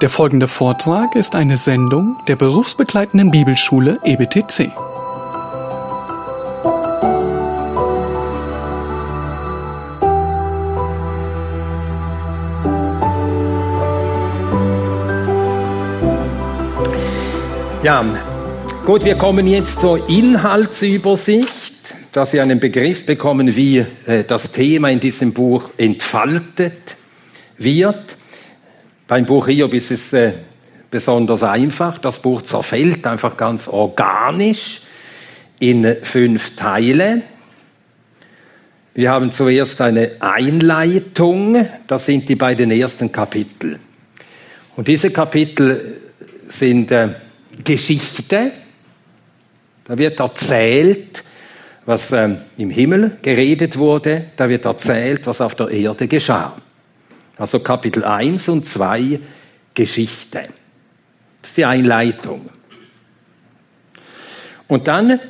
Der folgende Vortrag ist eine Sendung der berufsbegleitenden Bibelschule EBTC. Ja, gut, wir kommen jetzt zur Inhaltsübersicht, dass Sie einen Begriff bekommen, wie äh, das Thema in diesem Buch entfaltet wird. Beim Buch Hiob ist es äh, besonders einfach. Das Buch zerfällt einfach ganz organisch in fünf Teile. Wir haben zuerst eine Einleitung, das sind die beiden ersten Kapitel. Und diese Kapitel sind äh, Geschichte, da wird erzählt, was äh, im Himmel geredet wurde, da wird erzählt, was auf der Erde geschah. Also Kapitel 1 und 2 Geschichte. Das ist die Einleitung. Und dann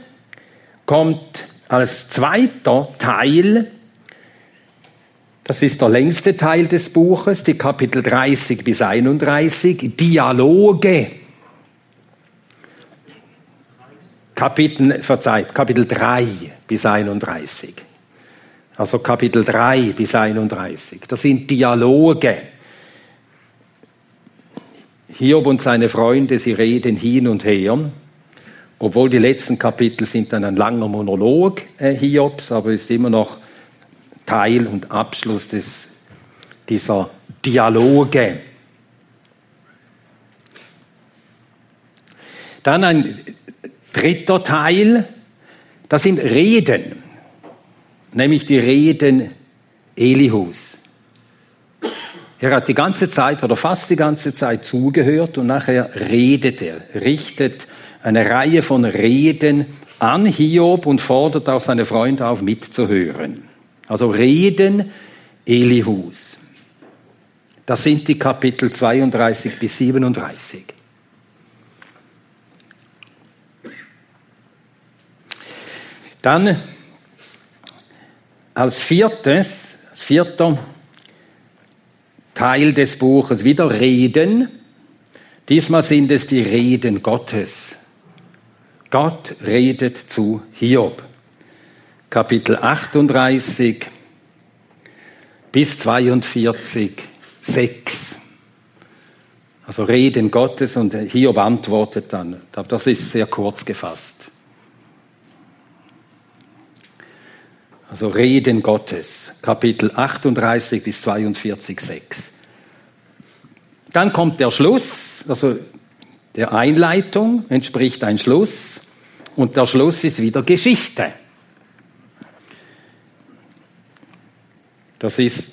kommt als zweiter Teil, das ist der längste Teil des Buches, die Kapitel 30 bis 31, Dialoge. Kapitel, verzeiht, Kapitel 3 bis 31 also Kapitel 3 bis 31. Das sind Dialoge. Hiob und seine Freunde, sie reden hin und her. Obwohl die letzten Kapitel sind dann ein langer Monolog äh, Hiobs, aber ist immer noch Teil und Abschluss des, dieser Dialoge. Dann ein dritter Teil, das sind Reden nämlich die Reden Elihus. Er hat die ganze Zeit oder fast die ganze Zeit zugehört und nachher redet er, richtet eine Reihe von Reden an Hiob und fordert auch seine Freunde auf, mitzuhören. Also Reden Elihus. Das sind die Kapitel 32 bis 37. Dann als viertes, als vierter Teil des Buches wieder Reden. Diesmal sind es die Reden Gottes. Gott redet zu Hiob. Kapitel 38 bis 42, 6. Also Reden Gottes und Hiob antwortet dann. Das ist sehr kurz gefasst. Also Reden Gottes, Kapitel 38 bis 42, 6. Dann kommt der Schluss, also der Einleitung entspricht ein Schluss und der Schluss ist wieder Geschichte. Das ist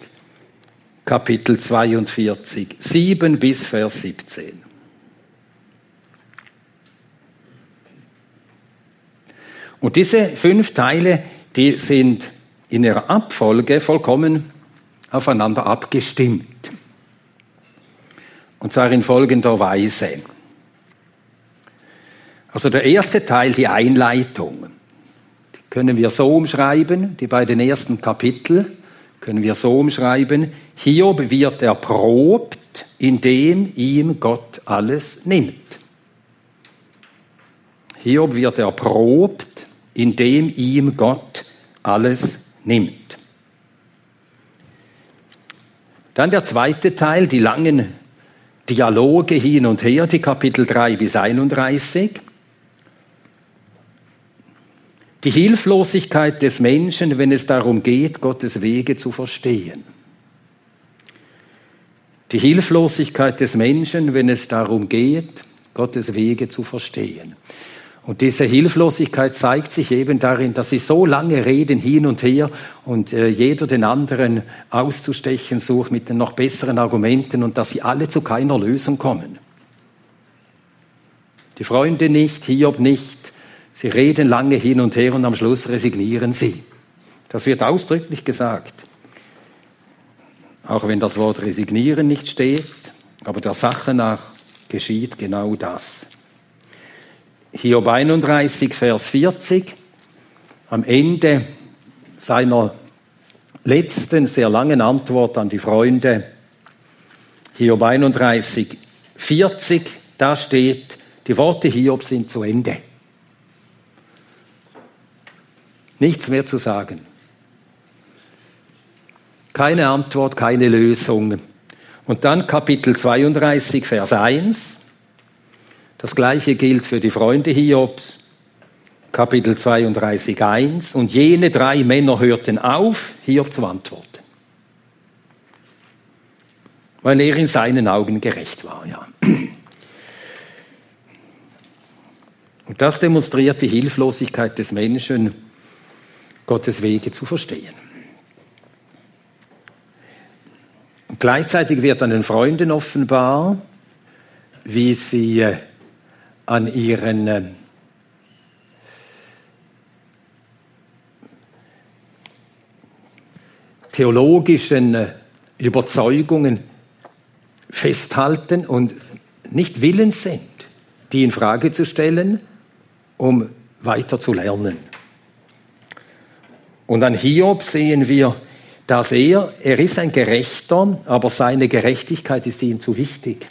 Kapitel 42, 7 bis Vers 17. Und diese fünf Teile die sind in ihrer Abfolge vollkommen aufeinander abgestimmt. Und zwar in folgender Weise. Also der erste Teil, die Einleitung, die können wir so umschreiben, die beiden ersten Kapitel können wir so umschreiben. Hiob wird erprobt, indem ihm Gott alles nimmt. Hiob wird erprobt, indem ihm Gott alles nimmt. Dann der zweite Teil, die langen Dialoge hin und her, die Kapitel 3 bis 31. Die Hilflosigkeit des Menschen, wenn es darum geht, Gottes Wege zu verstehen. Die Hilflosigkeit des Menschen, wenn es darum geht, Gottes Wege zu verstehen. Und diese Hilflosigkeit zeigt sich eben darin, dass sie so lange reden hin und her und äh, jeder den anderen auszustechen sucht mit den noch besseren Argumenten und dass sie alle zu keiner Lösung kommen. Die Freunde nicht, Hiob nicht. Sie reden lange hin und her und am Schluss resignieren sie. Das wird ausdrücklich gesagt. Auch wenn das Wort resignieren nicht steht, aber der Sache nach geschieht genau das. Hiob 31, Vers 40, am Ende seiner letzten, sehr langen Antwort an die Freunde, Hiob 31, 40, da steht, die Worte Hiob sind zu Ende. Nichts mehr zu sagen. Keine Antwort, keine Lösung. Und dann Kapitel 32, Vers 1. Das gleiche gilt für die Freunde Hiobs. Kapitel 32, 1. Und jene drei Männer hörten auf, Hiob zu antworten. Weil er in seinen Augen gerecht war, ja. Und das demonstriert die Hilflosigkeit des Menschen, Gottes Wege zu verstehen. Und gleichzeitig wird an den Freunden offenbar, wie sie äh, an ihren äh, theologischen äh, Überzeugungen festhalten und nicht willens sind, die in Frage zu stellen, um weiter zu lernen. Und an Hiob sehen wir, dass er, er ist ein Gerechter, aber seine Gerechtigkeit ist ihm zu wichtig.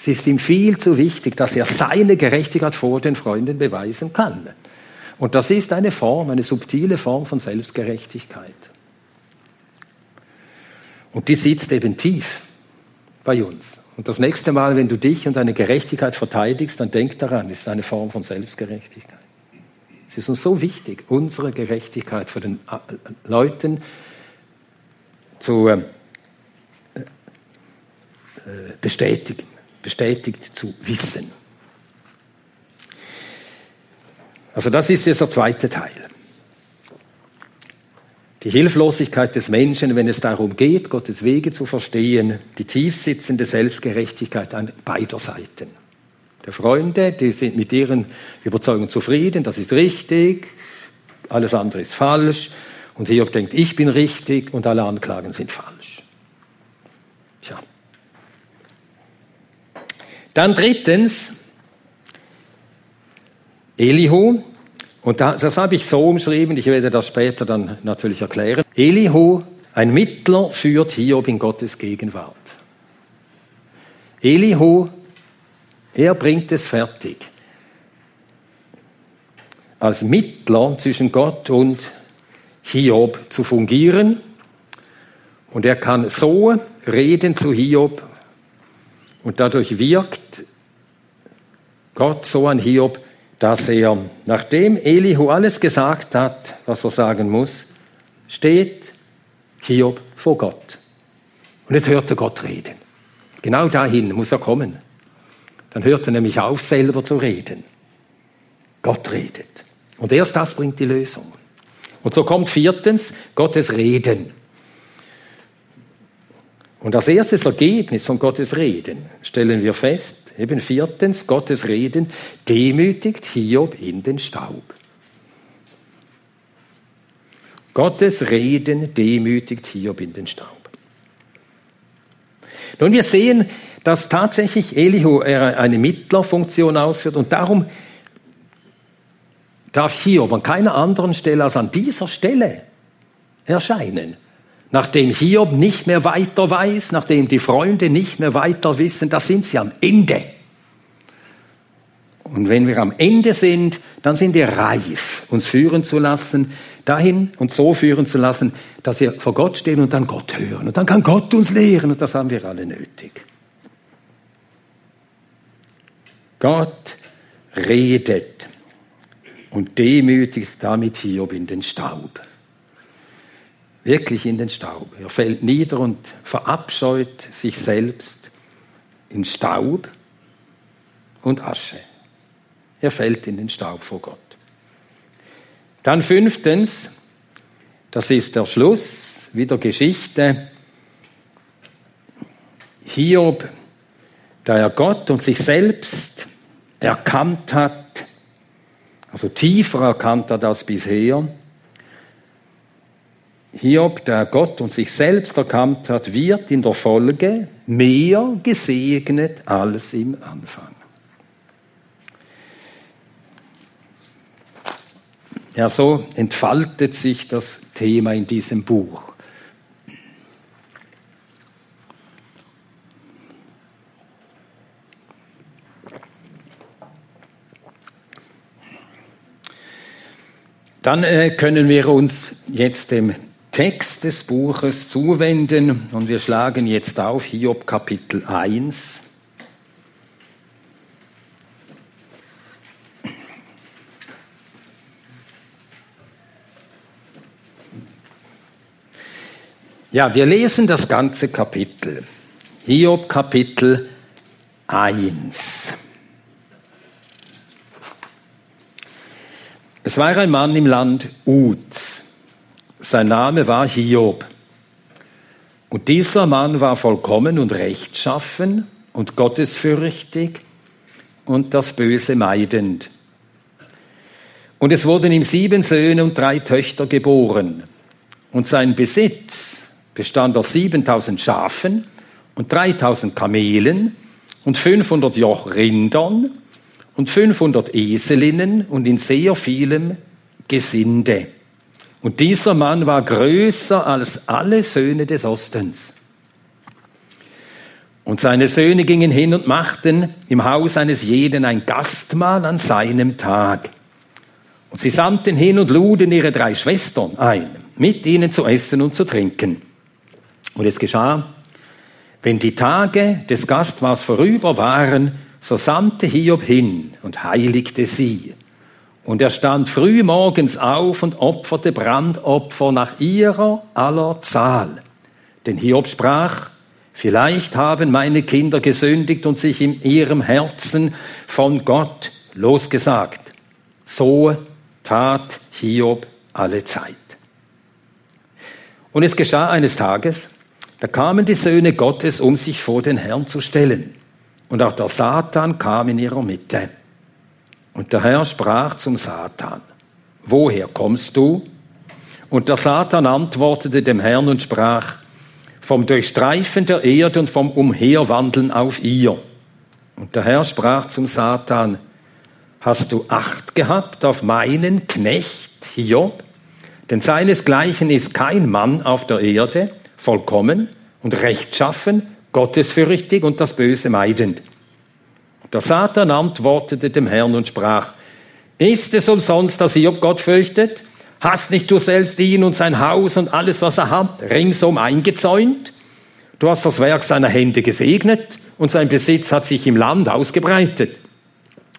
Es ist ihm viel zu wichtig, dass er seine Gerechtigkeit vor den Freunden beweisen kann. Und das ist eine Form, eine subtile Form von Selbstgerechtigkeit. Und die sitzt eben tief bei uns. Und das nächste Mal, wenn du dich und deine Gerechtigkeit verteidigst, dann denk daran, es ist eine Form von Selbstgerechtigkeit. Es ist uns so wichtig, unsere Gerechtigkeit für den äh, Leuten zu äh, äh, bestätigen, bestätigt zu wissen. Also das ist jetzt der zweite Teil. Die Hilflosigkeit des Menschen, wenn es darum geht, Gottes Wege zu verstehen, die tiefsitzende Selbstgerechtigkeit an beider Seiten der Freunde, die sind mit ihren Überzeugungen zufrieden, das ist richtig, alles andere ist falsch. Und Hiob denkt, ich bin richtig und alle Anklagen sind falsch. Dann drittens, Elihu, und das, habe ich so umschrieben, ich werde das später dann natürlich erklären. Elihu, ein Mittler, führt Hiob in Gottes Gegenwart. Elihu er bringt es fertig. Als Mittler zwischen Gott und Hiob zu fungieren. Und er kann so reden zu Hiob. Und dadurch wirkt Gott so an Hiob, dass er, nachdem Elihu alles gesagt hat, was er sagen muss, steht Hiob vor Gott. Und jetzt hört er Gott reden. Genau dahin muss er kommen. Dann hört er nämlich auf, selber zu reden. Gott redet. Und erst das bringt die Lösung. Und so kommt viertens Gottes Reden. Und als erstes Ergebnis von Gottes Reden stellen wir fest, eben viertens, Gottes Reden demütigt Hiob in den Staub. Gottes Reden demütigt Hiob in den Staub. Nun, wir sehen, dass tatsächlich Elihu eine Mittlerfunktion ausführt und darum darf Hiob an keiner anderen Stelle als an dieser Stelle erscheinen. Nachdem Hiob nicht mehr weiter weiß, nachdem die Freunde nicht mehr weiter wissen, da sind sie am Ende. Und wenn wir am Ende sind, dann sind wir reif, uns führen zu lassen, dahin und so führen zu lassen, dass wir vor Gott stehen und dann Gott hören. Und dann kann Gott uns lehren und das haben wir alle nötig. Gott redet und demütigt damit Hiob in den Staub. Wirklich in den Staub. Er fällt nieder und verabscheut sich selbst in Staub und Asche. Er fällt in den Staub vor Gott. Dann fünftens, das ist der Schluss wieder Geschichte. Hiob, da er Gott und sich selbst erkannt hat, also tiefer erkannt hat als bisher. Hiob, der Gott und sich selbst erkannt hat, wird in der Folge mehr gesegnet als im Anfang. Ja, so entfaltet sich das Thema in diesem Buch. Dann äh, können wir uns jetzt dem Text des Buches zuwenden und wir schlagen jetzt auf Hiob Kapitel 1. Ja, wir lesen das ganze Kapitel. Hiob Kapitel 1. Es war ein Mann im Land Uz. Sein Name war Hiob. Und dieser Mann war vollkommen und rechtschaffen und gottesfürchtig und das Böse meidend. Und es wurden ihm sieben Söhne und drei Töchter geboren. Und sein Besitz bestand aus 7000 Schafen und 3000 Kamelen und 500 Joch Rindern und 500 Eselinnen und in sehr vielem Gesinde. Und dieser Mann war größer als alle Söhne des Ostens. Und seine Söhne gingen hin und machten im Haus eines jeden ein Gastmahl an seinem Tag. Und sie sandten hin und luden ihre drei Schwestern ein, mit ihnen zu essen und zu trinken. Und es geschah, wenn die Tage des Gastmahls vorüber waren, so sandte Hiob hin und heiligte sie. Und er stand früh morgens auf und opferte Brandopfer nach ihrer aller Zahl. Denn Hiob sprach, vielleicht haben meine Kinder gesündigt und sich in ihrem Herzen von Gott losgesagt. So tat Hiob alle Zeit. Und es geschah eines Tages, da kamen die Söhne Gottes, um sich vor den Herrn zu stellen. Und auch der Satan kam in ihrer Mitte. Und der Herr sprach zum Satan, woher kommst du? Und der Satan antwortete dem Herrn und sprach, vom Durchstreifen der Erde und vom Umherwandeln auf ihr. Und der Herr sprach zum Satan, hast du Acht gehabt auf meinen Knecht Hiob? Denn seinesgleichen ist kein Mann auf der Erde, vollkommen und rechtschaffen, gottesfürchtig und das Böse meidend. Der Satan antwortete dem Herrn und sprach, ist es umsonst, dass Hiob Gott fürchtet? Hast nicht du selbst ihn und sein Haus und alles, was er hat, ringsum eingezäunt? Du hast das Werk seiner Hände gesegnet und sein Besitz hat sich im Land ausgebreitet.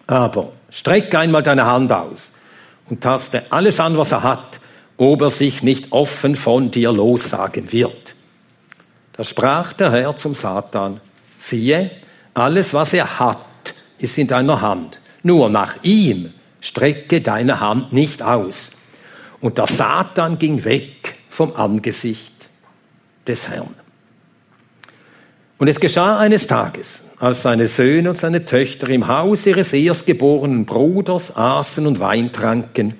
Aber streck einmal deine Hand aus und taste alles an, was er hat, ob er sich nicht offen von dir lossagen wird. Da sprach der Herr zum Satan, siehe, alles, was er hat, ist in deiner Hand. Nur nach ihm strecke deine Hand nicht aus. Und der Satan ging weg vom Angesicht des Herrn. Und es geschah eines Tages, als seine Söhne und seine Töchter im Haus ihres erstgeborenen Bruders aßen und Wein tranken.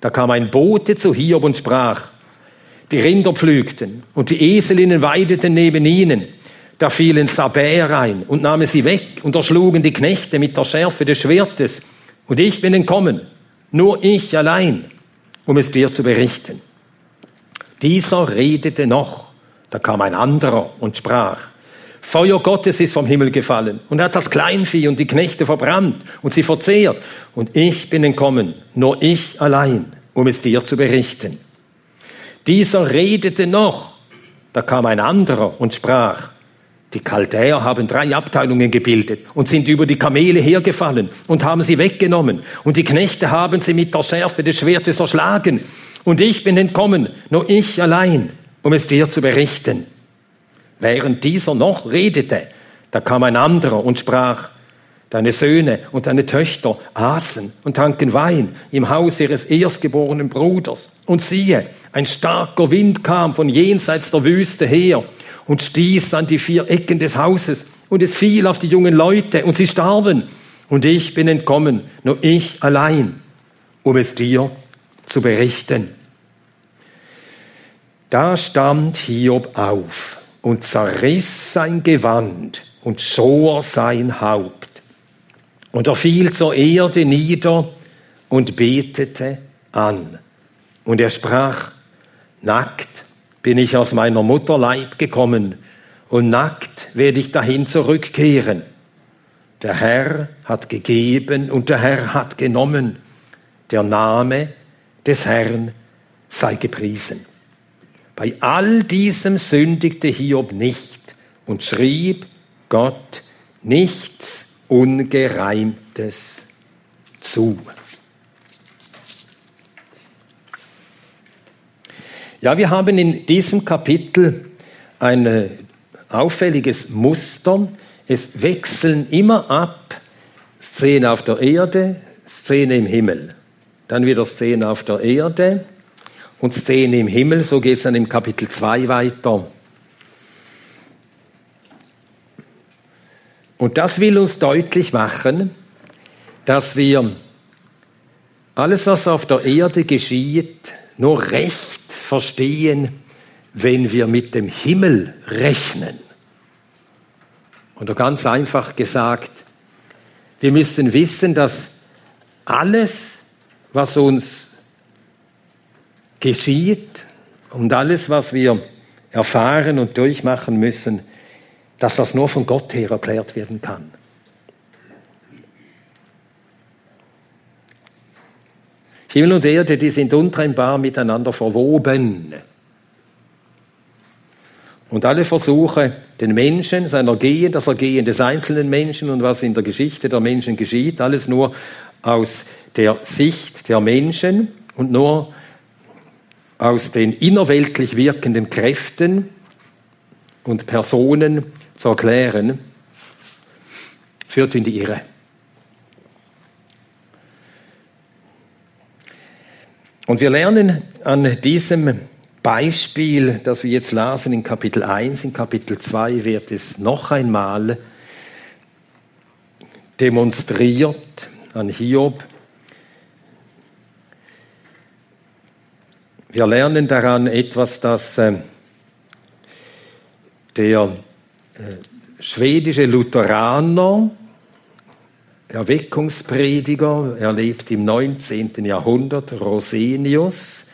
Da kam ein Bote zu Hiob und sprach, die Rinder pflügten und die Eselinnen weideten neben ihnen. Da fielen Sabäer ein und nahmen sie weg und erschlugen die Knechte mit der Schärfe des Schwertes. Und ich bin entkommen, nur ich allein, um es dir zu berichten. Dieser redete noch, da kam ein anderer und sprach, Feuer Gottes ist vom Himmel gefallen und hat das Kleinvieh und die Knechte verbrannt und sie verzehrt. Und ich bin entkommen, nur ich allein, um es dir zu berichten. Dieser redete noch. Da kam ein anderer und sprach, die Chaldäer haben drei Abteilungen gebildet und sind über die Kamele hergefallen und haben sie weggenommen. Und die Knechte haben sie mit der Schärfe des Schwertes erschlagen. Und ich bin entkommen, nur ich allein, um es dir zu berichten. Während dieser noch redete, da kam ein anderer und sprach, Deine Söhne und deine Töchter aßen und tranken Wein im Haus ihres erstgeborenen Bruders. Und siehe, ein starker Wind kam von jenseits der Wüste her und stieß an die vier Ecken des Hauses und es fiel auf die jungen Leute und sie starben. Und ich bin entkommen, nur ich allein, um es dir zu berichten. Da stand Hiob auf und zerriss sein Gewand und schor sein Haupt. Und er fiel zur Erde nieder und betete an. Und er sprach, nackt bin ich aus meiner Mutter Leib gekommen und nackt werde ich dahin zurückkehren. Der Herr hat gegeben und der Herr hat genommen. Der Name des Herrn sei gepriesen. Bei all diesem sündigte Hiob nicht und schrieb Gott nichts Ungereimtes zu. Ja, wir haben in diesem Kapitel ein auffälliges Muster. Es wechseln immer ab Szene auf der Erde, Szene im Himmel. Dann wieder Szene auf der Erde und Szene im Himmel. So geht es dann im Kapitel 2 weiter. Und das will uns deutlich machen, dass wir alles, was auf der Erde geschieht, nur recht verstehen, wenn wir mit dem Himmel rechnen. Oder ganz einfach gesagt, wir müssen wissen, dass alles, was uns geschieht und alles, was wir erfahren und durchmachen müssen, dass das nur von Gott her erklärt werden kann. Himmel und Erde, die sind untrennbar miteinander verwoben. Und alle Versuche, den Menschen, sein Ergehen, das Ergehen des einzelnen Menschen und was in der Geschichte der Menschen geschieht, alles nur aus der Sicht der Menschen und nur aus den innerweltlich wirkenden Kräften und Personen zu erklären, führt in die Irre. Und wir lernen an diesem Beispiel, das wir jetzt lasen in Kapitel 1, in Kapitel 2 wird es noch einmal demonstriert an Hiob. Wir lernen daran etwas, dass äh, der äh, schwedische Lutheraner Erweckungsprediger, er lebt im 19. Jahrhundert, Rosenius.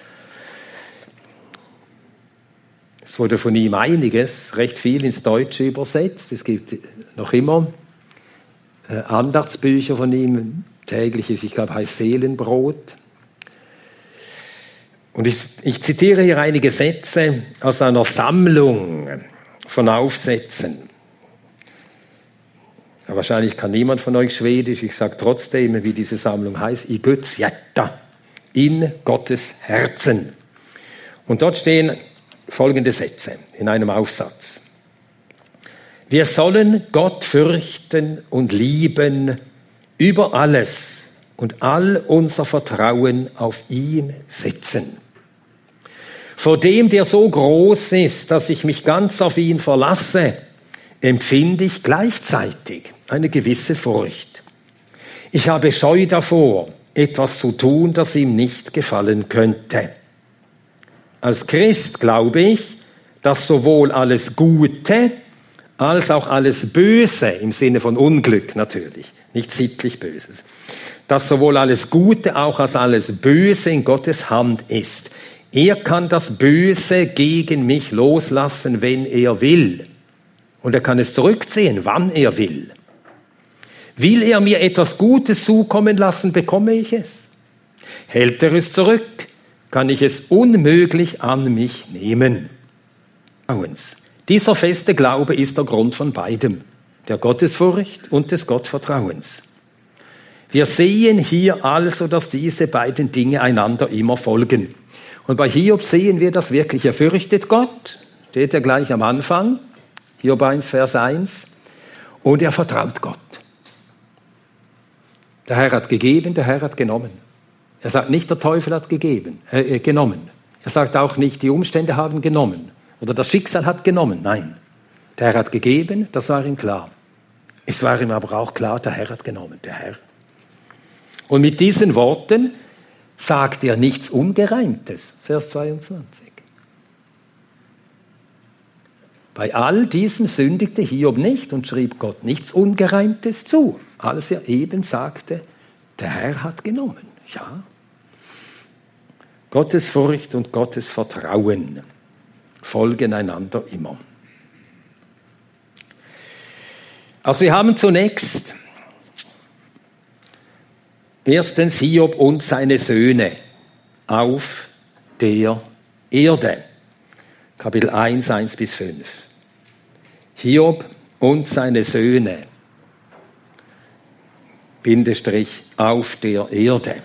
Es wurde von ihm einiges, recht viel ins Deutsche übersetzt. Es gibt noch immer äh, Andachtsbücher von ihm, tägliches, ich glaube, heißt Seelenbrot. Und ich, ich zitiere hier einige Sätze aus einer Sammlung von Aufsätzen. Ja, wahrscheinlich kann niemand von euch Schwedisch. Ich sage trotzdem, wie diese Sammlung heißt, i Guds hjärta, in Gottes Herzen. Und dort stehen folgende Sätze in einem Aufsatz. Wir sollen Gott fürchten und lieben über alles und all unser Vertrauen auf ihn setzen. Vor dem, der so groß ist, dass ich mich ganz auf ihn verlasse, empfinde ich gleichzeitig eine gewisse Furcht. Ich habe Scheu davor, etwas zu tun, das ihm nicht gefallen könnte. Als Christ glaube ich, dass sowohl alles Gute als auch alles Böse, im Sinne von Unglück natürlich, nicht sittlich Böses, dass sowohl alles Gute auch als alles Böse in Gottes Hand ist. Er kann das Böse gegen mich loslassen, wenn er will. Und er kann es zurückziehen, wann er will. Will er mir etwas Gutes zukommen lassen, bekomme ich es. Hält er es zurück, kann ich es unmöglich an mich nehmen. Dieser feste Glaube ist der Grund von beidem, der Gottesfurcht und des Gottvertrauens. Wir sehen hier also, dass diese beiden Dinge einander immer folgen. Und bei Hiob sehen wir das wirklich. Er fürchtet Gott, steht ja gleich am Anfang, Hiob 1, Vers 1, und er vertraut Gott. Der Herr hat gegeben, der Herr hat genommen. Er sagt nicht, der Teufel hat gegeben, äh, genommen. Er sagt auch nicht, die Umstände haben genommen oder das Schicksal hat genommen. Nein, der Herr hat gegeben, das war ihm klar. Es war ihm aber auch klar, der Herr hat genommen, der Herr. Und mit diesen Worten sagt er nichts Ungereimtes, Vers 22. Bei all diesem sündigte Hiob nicht und schrieb Gott nichts Ungereimtes zu als er eben sagte, der Herr hat genommen. Ja. Gottes Furcht und Gottes Vertrauen folgen einander immer. Also wir haben zunächst erstens Hiob und seine Söhne. auf der Erde. Kapitel 1, 1 bis 5. Hiob und seine Söhne. Bindestrich auf der Erde.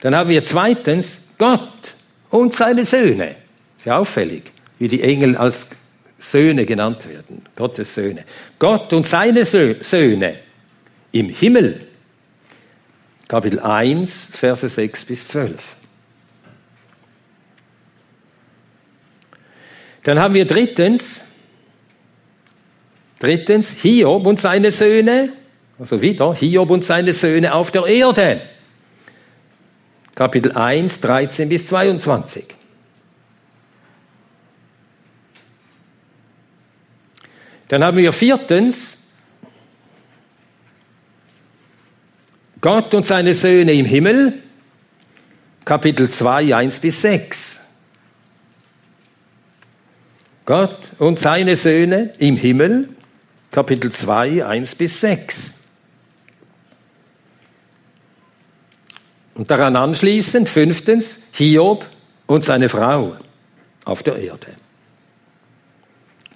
Dann haben wir zweitens Gott und seine Söhne. Sehr auffällig, wie die Engel als Söhne genannt werden. Gottes Söhne. Gott und seine Söhne im Himmel. Kapitel 1, Verse 6 bis 12. Dann haben wir drittens, drittens Hiob und seine Söhne, also wieder Hiob und seine Söhne auf der Erde. Kapitel 1, 13 bis 22. Dann haben wir viertens Gott und seine Söhne im Himmel, Kapitel 2, 1 bis 6. Gott und seine Söhne im Himmel, Kapitel 2, 1 bis 6. Und daran anschließend, fünftens, Hiob und seine Frau auf der Erde.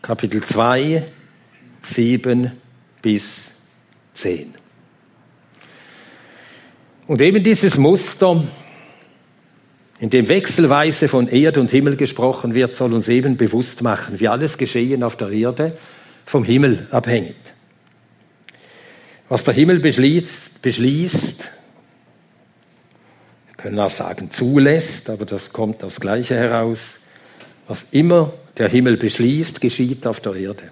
Kapitel 2, 7 bis 10. Und eben dieses Muster, in dem wechselweise von Erde und Himmel gesprochen wird, soll uns eben bewusst machen, wie alles Geschehen auf der Erde vom Himmel abhängt. Was der Himmel beschließt, beschließt wir können auch sagen zulässt, aber das kommt aufs Gleiche heraus, was immer der Himmel beschließt, geschieht auf der Erde.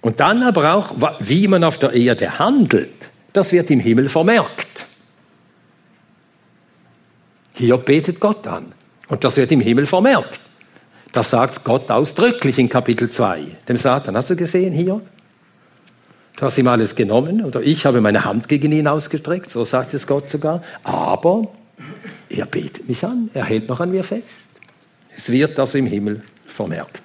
Und dann aber auch, wie man auf der Erde handelt, das wird im Himmel vermerkt. Hier betet Gott an und das wird im Himmel vermerkt. Das sagt Gott ausdrücklich in Kapitel 2. Dem Satan, hast du gesehen hier? Du hast ihm alles genommen oder ich habe meine Hand gegen ihn ausgestreckt, so sagt es Gott sogar. Aber er betet mich an, er hält noch an mir fest. Es wird also im Himmel vermerkt.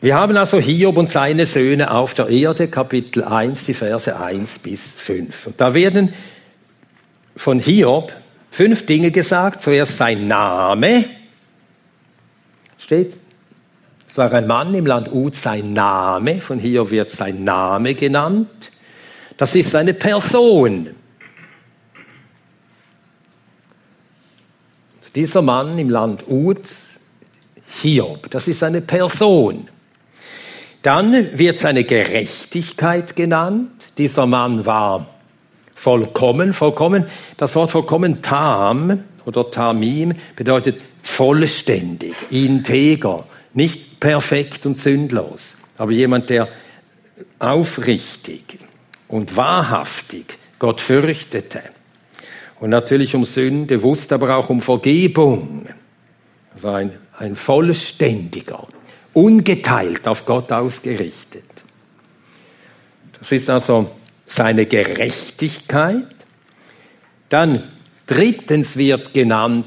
Wir haben also Hiob und seine Söhne auf der Erde, Kapitel 1, die Verse 1 bis 5. Und da werden von Hiob fünf Dinge gesagt. Zuerst sein Name. Steht, es war ein Mann im Land Ud, sein Name. Von Hiob wird sein Name genannt. Das ist seine Person. Dieser Mann im Land Ud, Hiob, das ist eine Person. Dann wird seine Gerechtigkeit genannt. Dieser Mann war vollkommen, vollkommen. Das Wort vollkommen tam oder tamim bedeutet vollständig, integer, nicht perfekt und sündlos, aber jemand, der aufrichtig und wahrhaftig Gott fürchtete. Und natürlich um Sünde, wusste aber auch um Vergebung. Also ein, ein vollständiger ungeteilt auf Gott ausgerichtet. Das ist also seine Gerechtigkeit. Dann drittens wird genannt,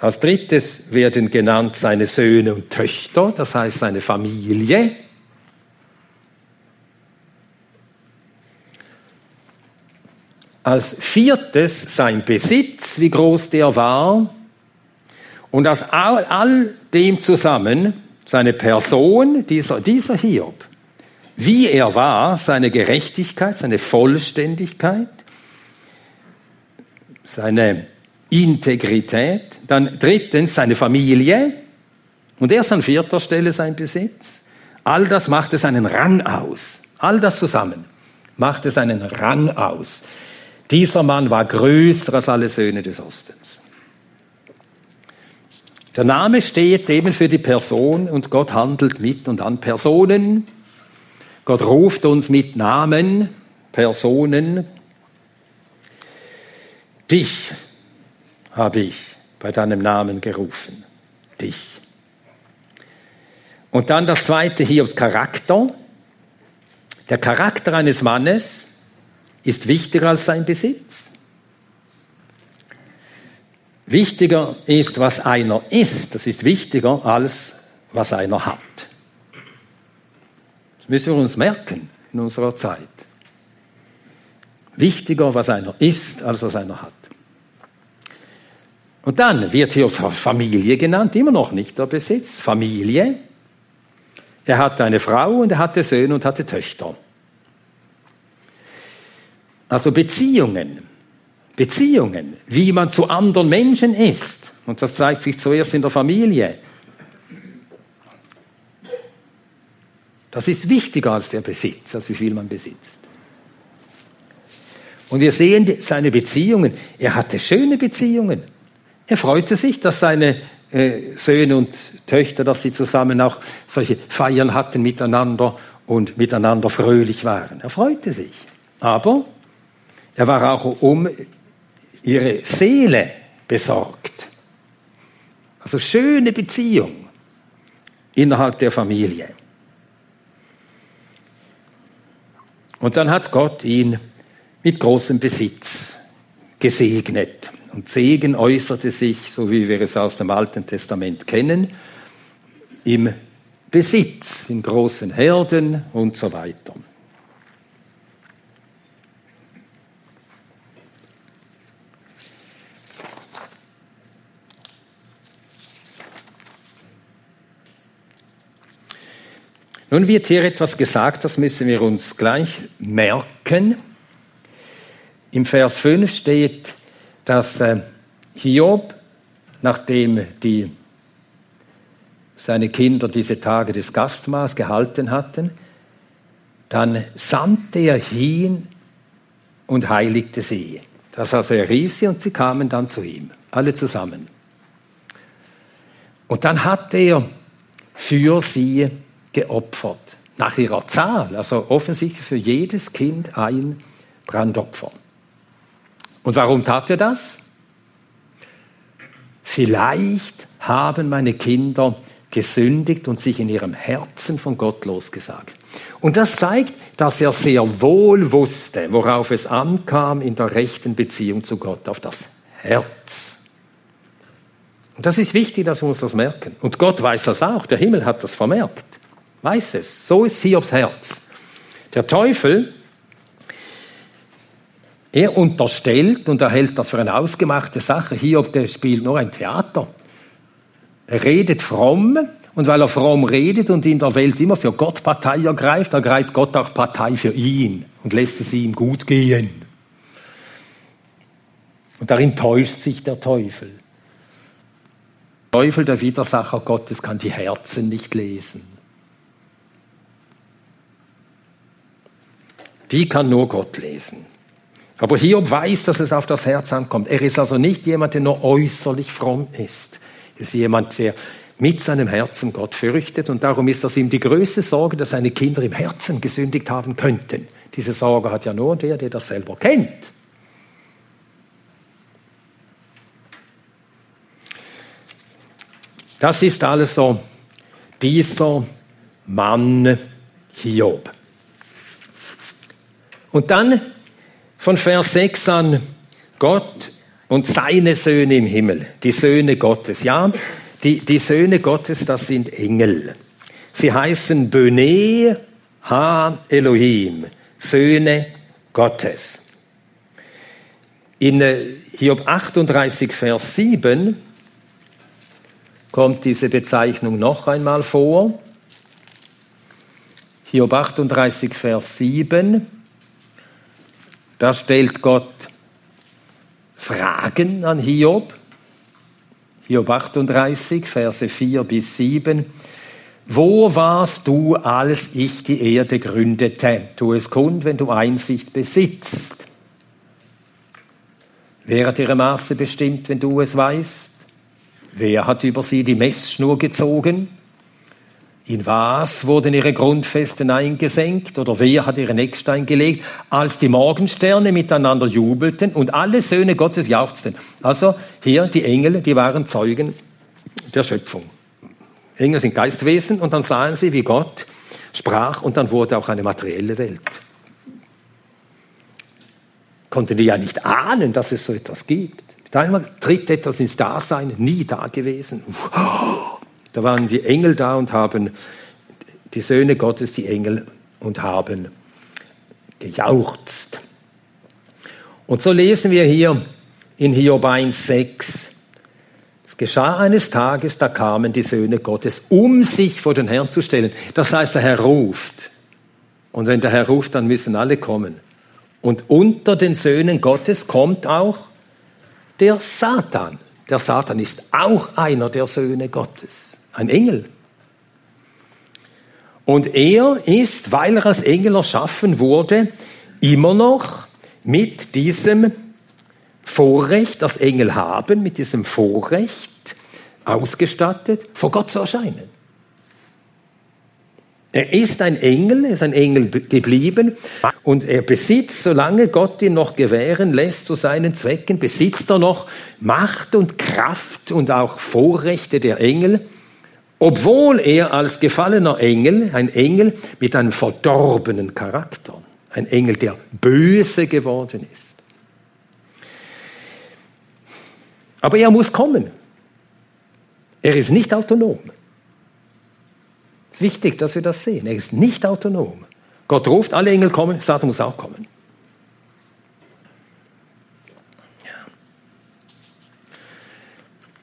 als drittes werden genannt seine Söhne und Töchter, das heißt seine Familie. Als viertes sein Besitz, wie groß der war. Und aus all, all dem zusammen seine Person, dieser, dieser Hiob, wie er war, seine Gerechtigkeit, seine Vollständigkeit, seine Integrität, dann drittens seine Familie und erst an vierter Stelle sein Besitz. All das machte seinen Rang aus. All das zusammen machte seinen Rang aus. Dieser Mann war größer als alle Söhne des Ostens. Der Name steht eben für die Person und Gott handelt mit und an Personen. Gott ruft uns mit Namen, Personen. Dich habe ich bei deinem Namen gerufen. Dich. Und dann das zweite hier aufs Charakter. Der Charakter eines Mannes ist wichtiger als sein Besitz. Wichtiger ist, was einer ist. Das ist wichtiger als was einer hat. Das müssen wir uns merken. in unserer Zeit. Wichtiger, was einer ist, als was einer hat. Und dann wird Hiobs Familie genannt, immer noch nicht der Besitz, Familie. Er hatte eine Frau und er hatte Söhne und hatte Töchter. Also Beziehungen, Beziehungen, wie man zu anderen Menschen ist. Und das zeigt sich zuerst in der Familie. Das ist wichtiger als der Besitz, als wie viel man besitzt. Und wir sehen seine Beziehungen. Er hatte schöne Beziehungen. Er freute sich, dass seine äh, Söhne und Töchter, dass sie zusammen auch solche Feiern hatten miteinander und miteinander fröhlich waren. Er freute sich. Aber er war auch um ihre Seele besorgt. Also schöne Beziehung innerhalb der Familie. Und dann hat Gott ihn mit großem Besitz gesegnet. Und Segen äußerte sich, so wie wir es aus dem Alten Testament kennen, im Besitz, in großen Herden und so weiter. Nun wird hier etwas gesagt, das müssen wir uns gleich merken. Im Vers 5 steht, dass äh, Hiob, nachdem die, seine Kinder diese Tage des Gastmahls gehalten hatten, dann sandte er hin und heiligte sie. Das also er rief sie und sie kamen dann zu ihm, alle zusammen. Und dann hat er für sie geopfert. Nach ihrer Zahl, also offensichtlich für jedes Kind ein Brandopfer. Und warum tat er das? Vielleicht haben meine Kinder gesündigt und sich in ihrem Herzen von Gott losgesagt. Und das zeigt, dass er sehr wohl wusste, worauf es ankam in der rechten Beziehung zu Gott, auf das Herz. Und das ist wichtig, dass wir uns das merken. Und Gott weiß das auch, der Himmel hat das vermerkt weiß es. So ist Hiobs Herz. Der Teufel, er unterstellt und er hält das für eine ausgemachte Sache. Hiob, der spielt nur ein Theater. Er redet fromm und weil er fromm redet und in der Welt immer für Gott Partei ergreift, ergreift Gott auch Partei für ihn und lässt es ihm gut gehen. Und darin täuscht sich der Teufel. Der Teufel, der Widersacher Gottes, kann die Herzen nicht lesen. Die kann nur Gott lesen. Aber Hiob weiß, dass es auf das Herz ankommt. Er ist also nicht jemand, der nur äußerlich fromm ist. Er ist jemand, der mit seinem Herzen Gott fürchtet und darum ist das ihm die größte Sorge, dass seine Kinder im Herzen gesündigt haben könnten. Diese Sorge hat ja nur der, der das selber kennt. Das ist also dieser Mann Hiob. Und dann von Vers 6 an Gott und seine Söhne im Himmel, die Söhne Gottes. Ja, die, die Söhne Gottes, das sind Engel. Sie heißen Böne Ha Elohim, Söhne Gottes. In äh, Hiob 38, Vers 7 kommt diese Bezeichnung noch einmal vor. Hiob 38, Vers 7. Da stellt Gott Fragen an Hiob. Hiob 38, Verse 4 bis 7. Wo warst du, als ich die Erde gründete? Tu es kund, wenn du Einsicht besitzt. Wer hat ihre Maße bestimmt, wenn du es weißt? Wer hat über sie die Messschnur gezogen? In was wurden ihre Grundfesten eingesenkt oder wer hat ihren Eckstein gelegt, als die Morgensterne miteinander jubelten und alle Söhne Gottes jauchzten? Also hier die Engel, die waren Zeugen der Schöpfung. Engel sind Geistwesen und dann sahen sie, wie Gott sprach und dann wurde auch eine materielle Welt. Konnten die ja nicht ahnen, dass es so etwas gibt. Da einmal tritt etwas ins Dasein, nie da gewesen. Da waren die Engel da und haben, die Söhne Gottes, die Engel, und haben gejauchzt. Und so lesen wir hier in Hiob 1,6. Es geschah eines Tages, da kamen die Söhne Gottes, um sich vor den Herrn zu stellen. Das heißt, der Herr ruft. Und wenn der Herr ruft, dann müssen alle kommen. Und unter den Söhnen Gottes kommt auch der Satan. Der Satan ist auch einer der Söhne Gottes, ein Engel. Und er ist, weil er als Engel erschaffen wurde, immer noch mit diesem Vorrecht, das Engel haben, mit diesem Vorrecht ausgestattet, vor Gott zu erscheinen. Er ist ein Engel, er ist ein Engel geblieben und er besitzt, solange Gott ihn noch gewähren lässt zu seinen Zwecken, besitzt er noch Macht und Kraft und auch Vorrechte der Engel, obwohl er als gefallener Engel, ein Engel mit einem verdorbenen Charakter, ein Engel, der böse geworden ist. Aber er muss kommen. Er ist nicht autonom. Es ist wichtig, dass wir das sehen. Er ist nicht autonom. Gott ruft, alle Engel kommen, Satan muss auch kommen.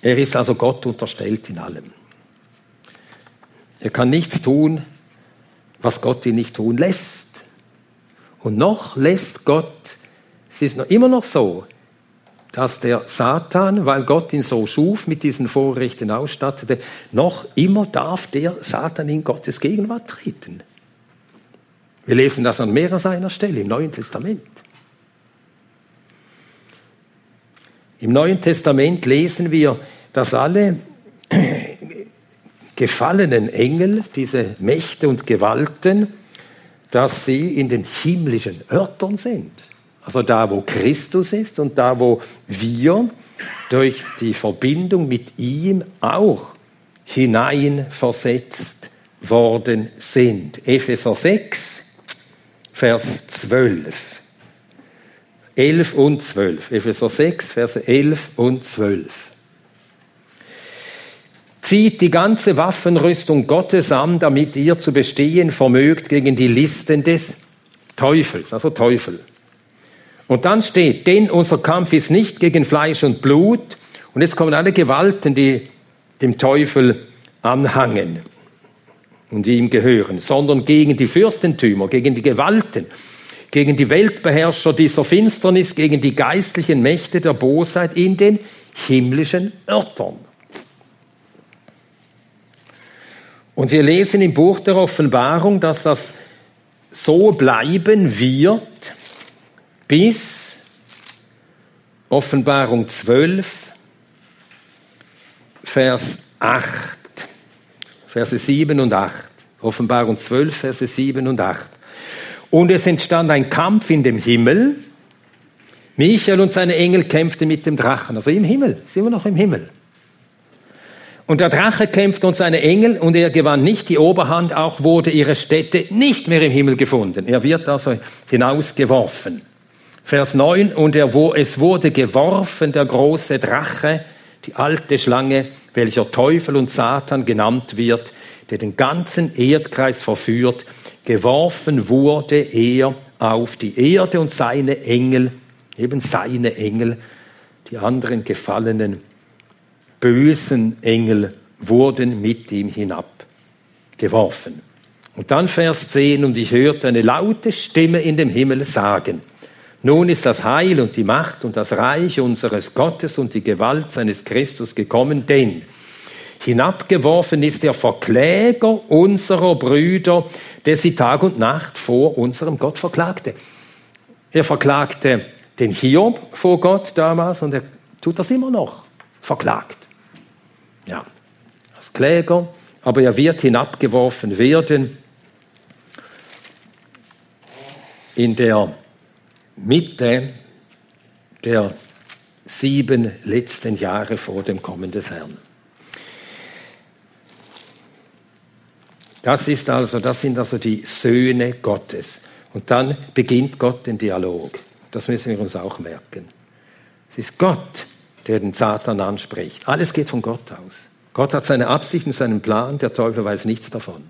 Er ist also Gott unterstellt in allem. Er kann nichts tun, was Gott ihn nicht tun lässt. Und noch lässt Gott, es ist noch immer noch so, dass der Satan, weil Gott ihn so schuf, mit diesen Vorrechten ausstattete, noch immer darf der Satan in Gottes Gegenwart treten. Wir lesen das an mehrerer seiner Stelle im Neuen Testament. Im Neuen Testament lesen wir, dass alle gefallenen Engel, diese Mächte und Gewalten, dass sie in den himmlischen Örtern sind. Also da, wo Christus ist und da, wo wir durch die Verbindung mit ihm auch hineinversetzt worden sind. Epheser 6, Vers 12. 11 und 12. Epheser 6, Verse 11 und 12. Zieht die ganze Waffenrüstung Gottes an, damit ihr zu bestehen vermögt gegen die Listen des Teufels, also Teufel. Und dann steht, denn unser Kampf ist nicht gegen Fleisch und Blut. Und jetzt kommen alle Gewalten, die dem Teufel anhangen und ihm gehören, sondern gegen die Fürstentümer, gegen die Gewalten, gegen die Weltbeherrscher dieser Finsternis, gegen die geistlichen Mächte der Bosheit in den himmlischen Örtern. Und wir lesen im Buch der Offenbarung, dass das so bleiben wird, bis Offenbarung 12, Vers 8, Verse 7 und 8. Offenbarung 12, Verse 7 und 8. Und es entstand ein Kampf in dem Himmel. Michael und seine Engel kämpften mit dem Drachen. Also im Himmel, sind wir noch im Himmel. Und der Drache kämpfte und seine Engel und er gewann nicht die Oberhand, auch wurde ihre Stätte nicht mehr im Himmel gefunden. Er wird also hinausgeworfen. Vers 9, und er, wo, es wurde geworfen, der große Drache, die alte Schlange, welcher Teufel und Satan genannt wird, der den ganzen Erdkreis verführt, geworfen wurde er auf die Erde und seine Engel, eben seine Engel, die anderen gefallenen, bösen Engel wurden mit ihm hinabgeworfen. Und dann Vers 10, und ich hörte eine laute Stimme in dem Himmel sagen, nun ist das Heil und die Macht und das Reich unseres Gottes und die Gewalt seines Christus gekommen, denn hinabgeworfen ist der Verkläger unserer Brüder, der sie Tag und Nacht vor unserem Gott verklagte. Er verklagte den Hiob vor Gott damals und er tut das immer noch, verklagt. Ja, als Kläger, aber er wird hinabgeworfen werden in der Mitte der sieben letzten Jahre vor dem Kommen des Herrn. Das ist also, das sind also die Söhne Gottes. Und dann beginnt Gott den Dialog. Das müssen wir uns auch merken. Es ist Gott, der den Satan anspricht. Alles geht von Gott aus. Gott hat seine Absichten, seinen Plan, der Teufel weiß nichts davon.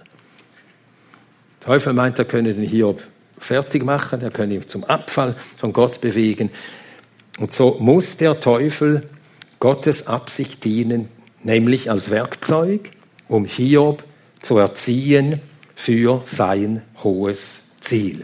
Der Teufel meint, er könne den Hiob fertig machen, er kann ihn zum Abfall von Gott bewegen. Und so muss der Teufel Gottes Absicht dienen, nämlich als Werkzeug, um Hiob zu erziehen für sein hohes Ziel.